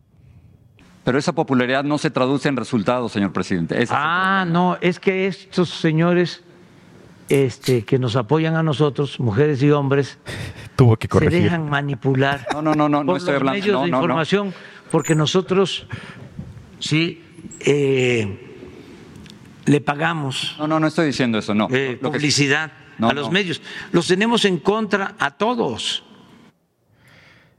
Pero esa popularidad no se traduce en resultados, señor presidente. ah, no, es que estos señores este, que nos apoyan a nosotros, mujeres y hombres, Tuvo que se dejan manipular no, no, no, no, por estoy los medios de información, porque nosotros sí eh, le pagamos. No, no, no estoy diciendo eso, no. Eh, publicidad a los medios. Los tenemos en contra a todos.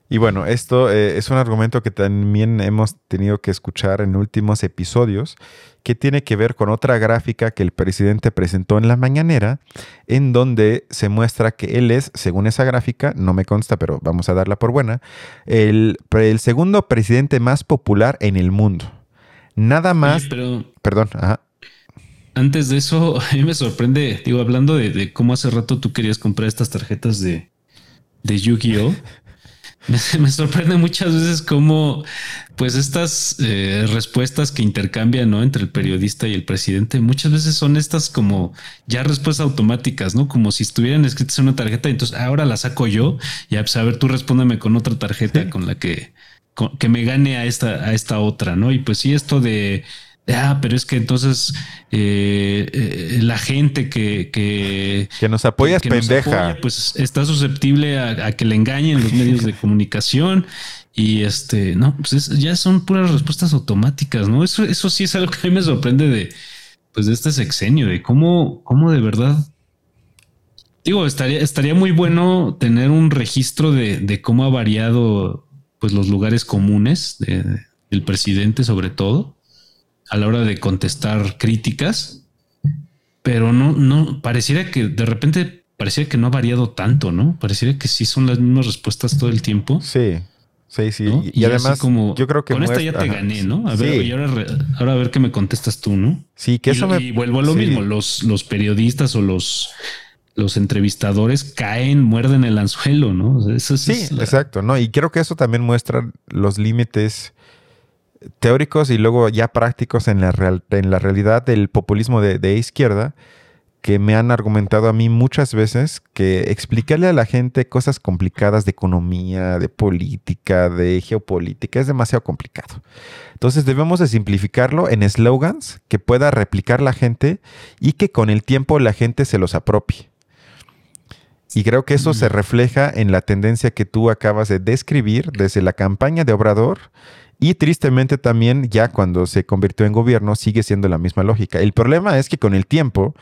Y bueno, esto eh, es un argumento que también hemos tenido que escuchar en últimos episodios, que tiene que ver con otra gráfica que el presidente presentó en la mañanera, en donde se muestra que él es, según esa gráfica, no me consta, pero vamos a darla por buena, el, el segundo presidente más popular en el mundo. Nada más... Perdón, ajá antes de eso, a mí me sorprende, digo, hablando de, cómo hace rato tú querías comprar estas tarjetas de, de Yu-Gi-Oh! Me, sorprende muchas veces cómo, pues, estas eh, respuestas que intercambian, ¿no? Entre el periodista y el presidente, muchas veces son estas como ya respuestas automáticas, ¿no? Como si estuvieran escritas en una tarjeta, y entonces ahora la saco yo, y a, pues, a ver, tú respóndeme con otra tarjeta con la que, que me gane a esta, a esta otra, ¿no? Y pues sí, esto de ah, pero es que entonces eh, eh, la gente que, que, nos apoya es pendeja. pues está susceptible a, que le engañen los medios de comunicación. Y este, no, pues ya son puras respuestas automáticas, ¿no? Eso, eso sí es algo que a mí me sorprende de, pues de este sexenio, de cómo, cómo de verdad. Digo, estaría, estaría muy bueno tener un registro de, cómo ha variado pues los lugares comunes del presidente sobre todo a la hora de contestar críticas, pero no, no, pareciera que de repente pareciera que no ha variado tanto, ¿no? Pareciera que sí son las mismas respuestas todo el tiempo. Sí. Sí, sí. Y, además, como, yo creo que. Con esta ya te gané, ¿no? A ver, y ahora, ahora, a ver qué me contestas tú, ¿no? Sí, que eso y, Y vuelvo a lo mismo. Los, los periodistas o los, los entrevistadores caen, muerden el anzuelo, ¿no? sí, exacto, ¿no? Y creo que eso también muestra los límites teóricos y luego ya prácticos en la, en la realidad del populismo de, izquierda que me han argumentado a mí muchas veces que explicarle a la gente cosas complicadas de economía, de política, de geopolítica es demasiado complicado. Entonces debemos de simplificarlo en slogans que pueda replicar la gente y que con el tiempo la gente se los apropie. Y creo que eso se refleja en la tendencia que tú acabas de describir desde la campaña de Obrador y tristemente también ya cuando se convirtió en gobierno sigue siendo la misma lógica. El problema es que con el tiempo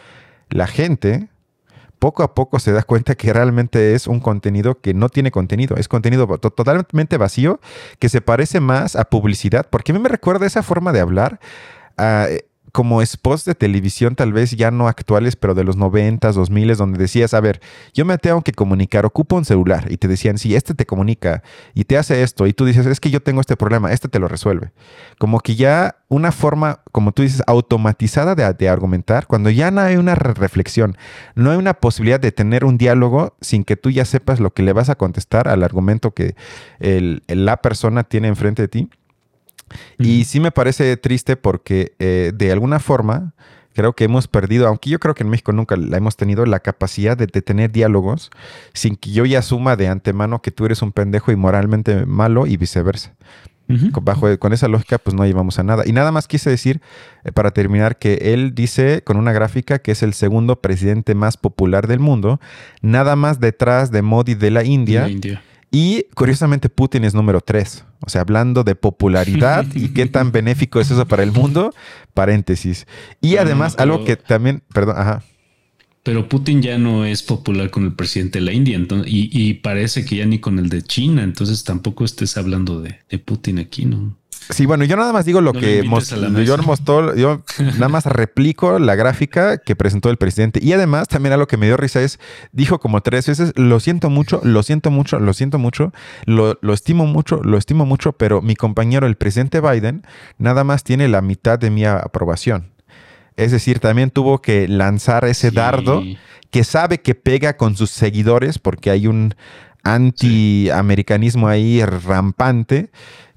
la gente poco a poco se da cuenta que realmente es un contenido que no tiene contenido, es contenido totalmente vacío que se parece más a publicidad, porque a mí me recuerda esa forma de hablar. Como spots de televisión, tal vez ya no actuales, pero de los 90, 2000, donde decías, a ver, yo me tengo que comunicar, ocupo un celular, y te decían, sí, este te comunica y te hace esto, y tú dices, es que yo tengo este problema, este te lo resuelve. Como que ya una forma, como tú dices, automatizada de, argumentar, cuando ya no hay una reflexión, no hay una posibilidad de tener un diálogo sin que tú ya sepas lo que le vas a contestar al argumento que la persona tiene enfrente de ti y sí me parece triste porque eh, de alguna forma creo que hemos perdido, aunque yo creo que en México nunca la hemos tenido, la capacidad de, tener diálogos sin que yo ya asuma de antemano que tú eres un pendejo y moralmente malo y viceversa. con, bajo, con esa lógica, pues no llevamos a nada. Y nada más quise decir, eh, para terminar, que él dice con una gráfica que es el segundo presidente más popular del mundo, nada más detrás de Modi de la India. La India y curiosamente Putin es número tres. O sea, hablando de popularidad y qué tan benéfico es eso para el mundo, paréntesis. Y además, algo que también, perdón, ajá. Pero Putin ya no es popular con el presidente de la India y, parece que ya ni con el de China, entonces tampoco estés hablando de, de Putin aquí, ¿no? Sí, bueno, yo nada más digo lo que yo mostró, yo nada más replico la gráfica que presentó el presidente. Y además, también algo que me dio risa es, dijo como tres veces, lo siento mucho, lo siento mucho, lo siento mucho, lo, lo estimo mucho, lo estimo mucho, pero mi compañero, el presidente Biden, nada más tiene la mitad de mi aprobación. Es decir, también tuvo que lanzar ese dardo que sabe que pega con sus seguidores porque hay un anti-americanismo ahí rampante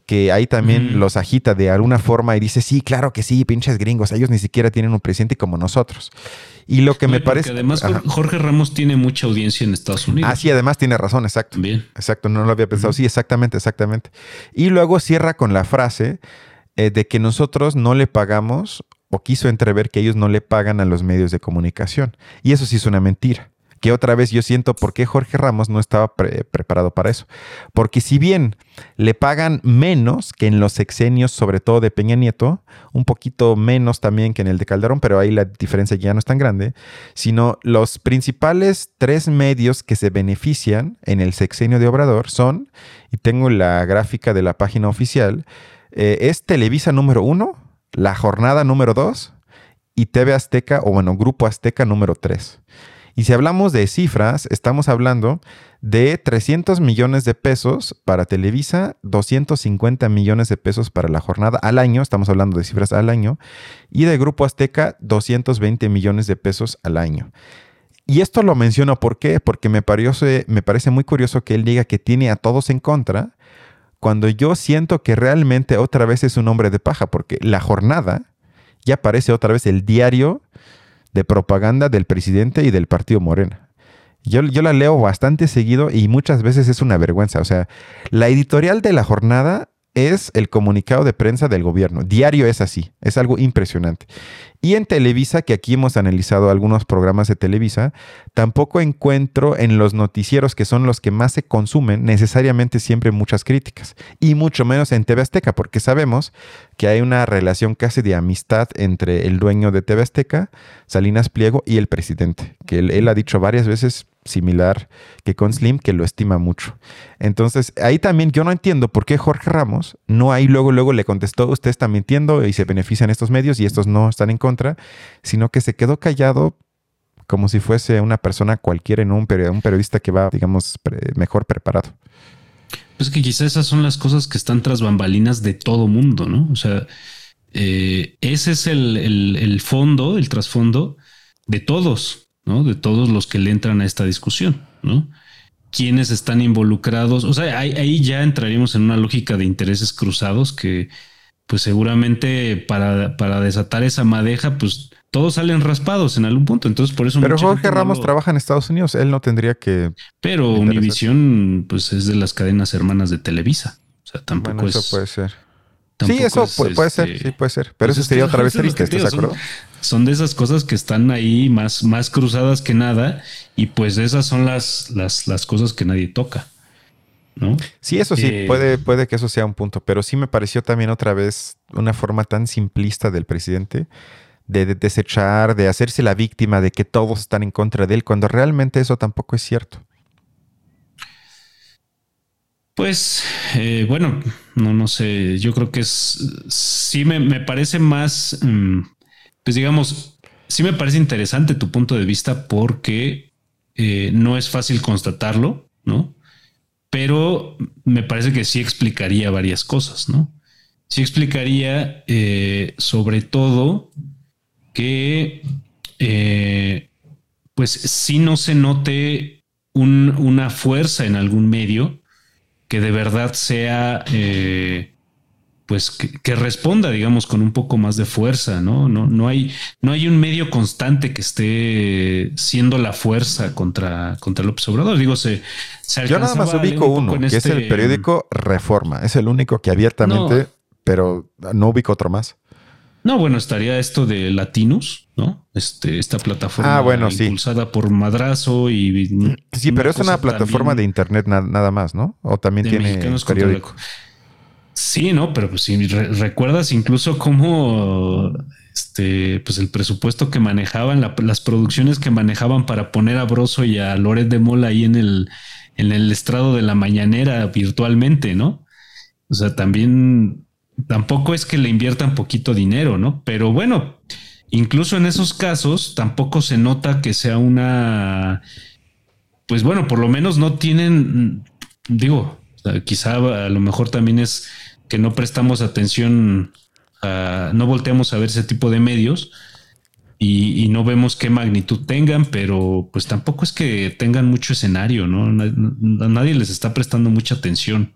que ahí también los agita de alguna forma y dice, sí, claro que sí, pinches gringos, ellos ni siquiera tienen un presidente como nosotros. Y lo que me parece... Además, Jorge Ramos tiene mucha audiencia en Estados Unidos. Ah, sí, además tiene razón, exacto. Bien. Exacto, no lo había pensado. Sí, exactamente, exactamente. Y luego cierra con la frase eh, de que nosotros no le pagamos o quiso entrever que ellos no le pagan a los medios de comunicación. Y eso sí es una mentira que otra vez yo siento por qué Jorge Ramos no estaba preparado para eso. Porque si bien le pagan menos que en los sexenios, sobre todo de Peña Nieto, un poquito menos también que en el de Calderón, pero ahí la diferencia ya no es tan grande, sino los principales tres medios que se benefician en el sexenio de Obrador son, y tengo la gráfica de la página oficial, eh, es Televisa número uno, La Jornada número dos y TV Azteca, o bueno, Grupo Azteca número tres. Y si hablamos de cifras, estamos hablando de 300 millones de pesos para Televisa, 250 millones de pesos para la jornada al año, estamos hablando de cifras al año, y de Grupo Azteca, 220 millones de pesos al año. Y esto lo menciono ¿por qué? porque me parece, muy curioso que él diga que tiene a todos en contra, cuando yo siento que realmente otra vez es un hombre de paja, porque la jornada ya parece otra vez el diario de propaganda del presidente y del partido Morena. Yo, yo, la leo bastante seguido y muchas veces es una vergüenza. O sea, la editorial de la jornada es el comunicado de prensa del gobierno. Diario es así, es algo impresionante. Y en Televisa, que aquí hemos analizado algunos programas de Televisa, tampoco encuentro en los noticieros, que son los que más se consumen, necesariamente siempre muchas críticas. Y mucho menos en TV Azteca, porque sabemos que hay una relación casi de amistad entre el dueño de TV Azteca, Salinas Pliego, y el presidente, que él, él ha dicho varias veces similar que con Slim, que lo estima mucho. Entonces, ahí también yo no entiendo por qué Jorge Ramos no ahí luego, luego le contestó, usted está mintiendo y se benefician estos medios y estos no están en contra, sino que se quedó callado como si fuese una persona cualquiera, en un, un periodista que va, digamos, mejor preparado. Pues que quizás esas son las cosas que están tras bambalinas de todo mundo, ¿no? O sea, eh, ese es el, el fondo, el trasfondo de todos. De todos los que le entran a esta discusión, ¿no? Quiénes están involucrados, o sea, ahí, ya entraríamos en una lógica de intereses cruzados que pues seguramente para, para desatar esa madeja, pues todos salen raspados en algún punto. Entonces, por eso. Pero Jorge Ramos trabaja en Estados Unidos. Él no tendría que. Pero Univision, pues es de las cadenas hermanas de Televisa. O sea, tampoco bueno, eso puede ser. Sí, eso puede, ser, este, sí puede ser. Pero pues eso sería otra vez triste, ¿estás de acuerdo? Son, de esas cosas que están ahí más, más cruzadas que nada, y pues esas son las, las, las cosas que nadie toca. ¿No? Sí, eso sí, eh, puede, puede que eso sea un punto, pero sí me pareció también otra vez una forma tan simplista del presidente de, desechar, de hacerse la víctima de que todos están en contra de él, cuando realmente eso tampoco es cierto. Pues eh, bueno, no, no sé, yo creo que es, sí me, parece más, mm, pues digamos, sí me parece interesante tu punto de vista porque eh, no es fácil constatarlo, ¿no? Pero me parece que sí explicaría varias cosas, ¿no? Sí explicaría eh, sobre todo que pues si no se note una fuerza en algún medio que de verdad sea, eh, pues que, responda, digamos, con un poco más de fuerza, ¿no? No, no, hay, no hay un medio constante que esté siendo la fuerza contra, contra López Obrador. Digo, se, Yo nada más ubico uno, que es el este periódico Reforma. Es el único que abiertamente, pero no ubico otro más. No, bueno, estaría esto de Latinus, ¿no? Este, esta plataforma ah, bueno, impulsada por Madrazo y. Sí, pero es una plataforma de internet nada más, ¿no? O también tiene periódico. Sí, no, pero pues si recuerdas incluso cómo este, pues el presupuesto que manejaban, las producciones que manejaban para poner a Broso y a Loret de Mola ahí en el, en el estrado de la mañanera virtualmente, ¿no? O sea, también tampoco es que le inviertan poquito dinero, ¿no? Pero bueno, incluso en esos casos tampoco se nota que sea una, pues bueno, por lo menos no tienen, digo, quizá a lo mejor también es que no prestamos atención, a, no volteamos a ver ese tipo de medios. Y, no vemos qué magnitud tengan, pero pues tampoco es que tengan mucho escenario, ¿no? A nadie les está prestando mucha atención.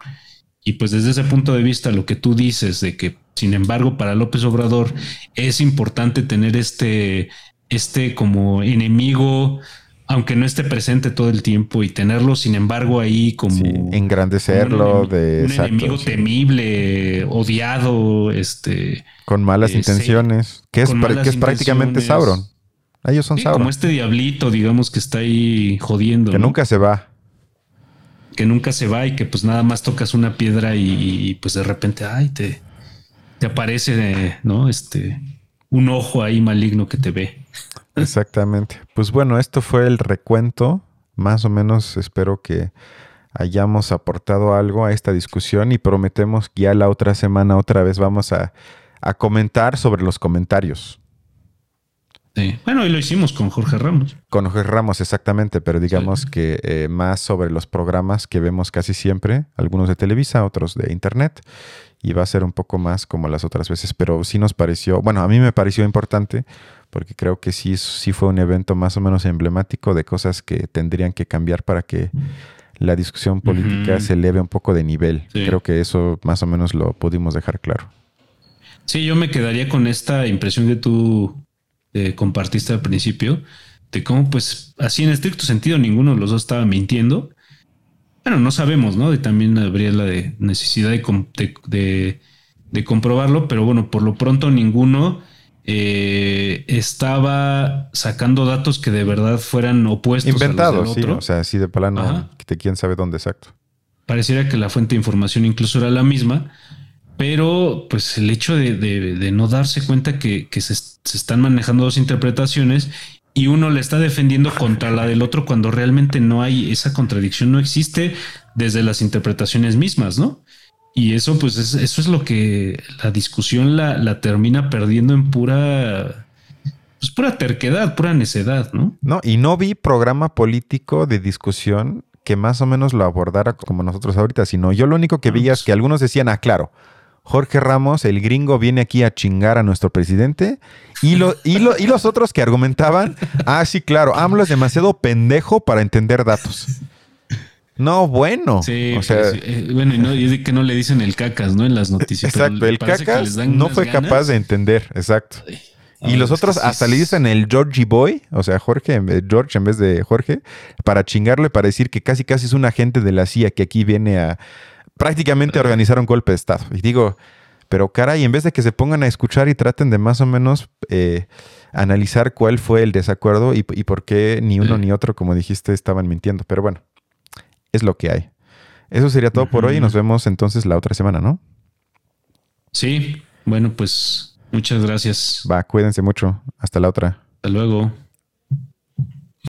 Y pues desde ese punto de vista, lo que tú dices de que, sin embargo, para López Obrador es importante tener este, este como enemigo, aunque no esté presente todo el tiempo y tenerlo, sin embargo, ahí como... engrandecerlo de... Un enemigo temible, odiado, este... Con malas intenciones, que es, que es prácticamente Sauron. Ellos son Sauron. Como este diablito, digamos, que está ahí jodiendo. Que nunca se va que nunca se va y que pues nada más tocas una piedra y, pues de repente, ay, te, te aparece, ¿no? Este, un ojo ahí maligno que te ve. Exactamente. Pues bueno, esto fue el recuento. Más o menos espero que hayamos aportado algo a esta discusión y prometemos que ya la otra semana otra vez vamos a, a comentar sobre los comentarios. Bueno, y lo hicimos con Jorge Ramos. Con Jorge Ramos, exactamente, pero digamos que eh, más sobre los programas que vemos casi siempre, algunos de Televisa, otros de Internet, y va a ser un poco más como las otras veces, pero sí nos pareció, bueno, a mí me pareció importante porque creo que sí, sí fue un evento más o menos emblemático de cosas que tendrían que cambiar para que la discusión política se eleve un poco de nivel. Creo que eso más o menos lo pudimos dejar claro. Sí, yo me quedaría con esta impresión que tú eh, compartiste al principio, de cómo pues así en estricto sentido ninguno de los dos estaba mintiendo. Bueno, no sabemos, ¿no? Y también habría la de necesidad de, de, comprobarlo, pero bueno, por lo pronto ninguno eh, estaba sacando datos que de verdad fueran opuestos. Inventados, sí, o sea, así de plano, de quién sabe dónde exacto. Pareciera que la fuente de información incluso era la misma, pero pues el hecho de, no darse cuenta que, se, están manejando dos interpretaciones y uno le está defendiendo contra la del otro cuando realmente no hay esa contradicción, no existe desde las interpretaciones mismas, ¿no? Y eso pues eso es lo que la discusión la, termina perdiendo en pura... Pues pura terquedad, pura necedad, ¿no? No, y no vi programa político de discusión que más o menos lo abordara como nosotros ahorita, sino yo lo único que vi es que algunos decían, ah, claro, Jorge Ramos, el gringo, viene aquí a chingar a nuestro presidente. Y, lo, y, y los otros que argumentaban, ah, sí, claro, AMLO es demasiado pendejo para entender datos. No, bueno. Sí, o sea, sí, eh, bueno, y, no, y de que no le dicen el cacas, ¿no? En las noticias. exacto. El cacas no fue ganas. capaz de entender. Exacto. Y los es otros sí hasta es- le dicen el Georgie Boy, o sea, Jorge, vez- George en vez de Jorge, para chingarle, para decir que casi casi es un agente de la CIA que aquí viene a prácticamente a organizar un golpe de Estado. Y digo, pero caray, en vez de que se pongan a escuchar y traten de más o menos eh, analizar cuál fue el desacuerdo y, y por qué ni uno ni otro, como dijiste, estaban mintiendo. Pero bueno, es lo que hay. Eso sería todo por hoy y nos vemos entonces la otra semana, ¿no? Sí, bueno, pues muchas gracias. Va, cuídense mucho. Hasta la otra. Hasta luego.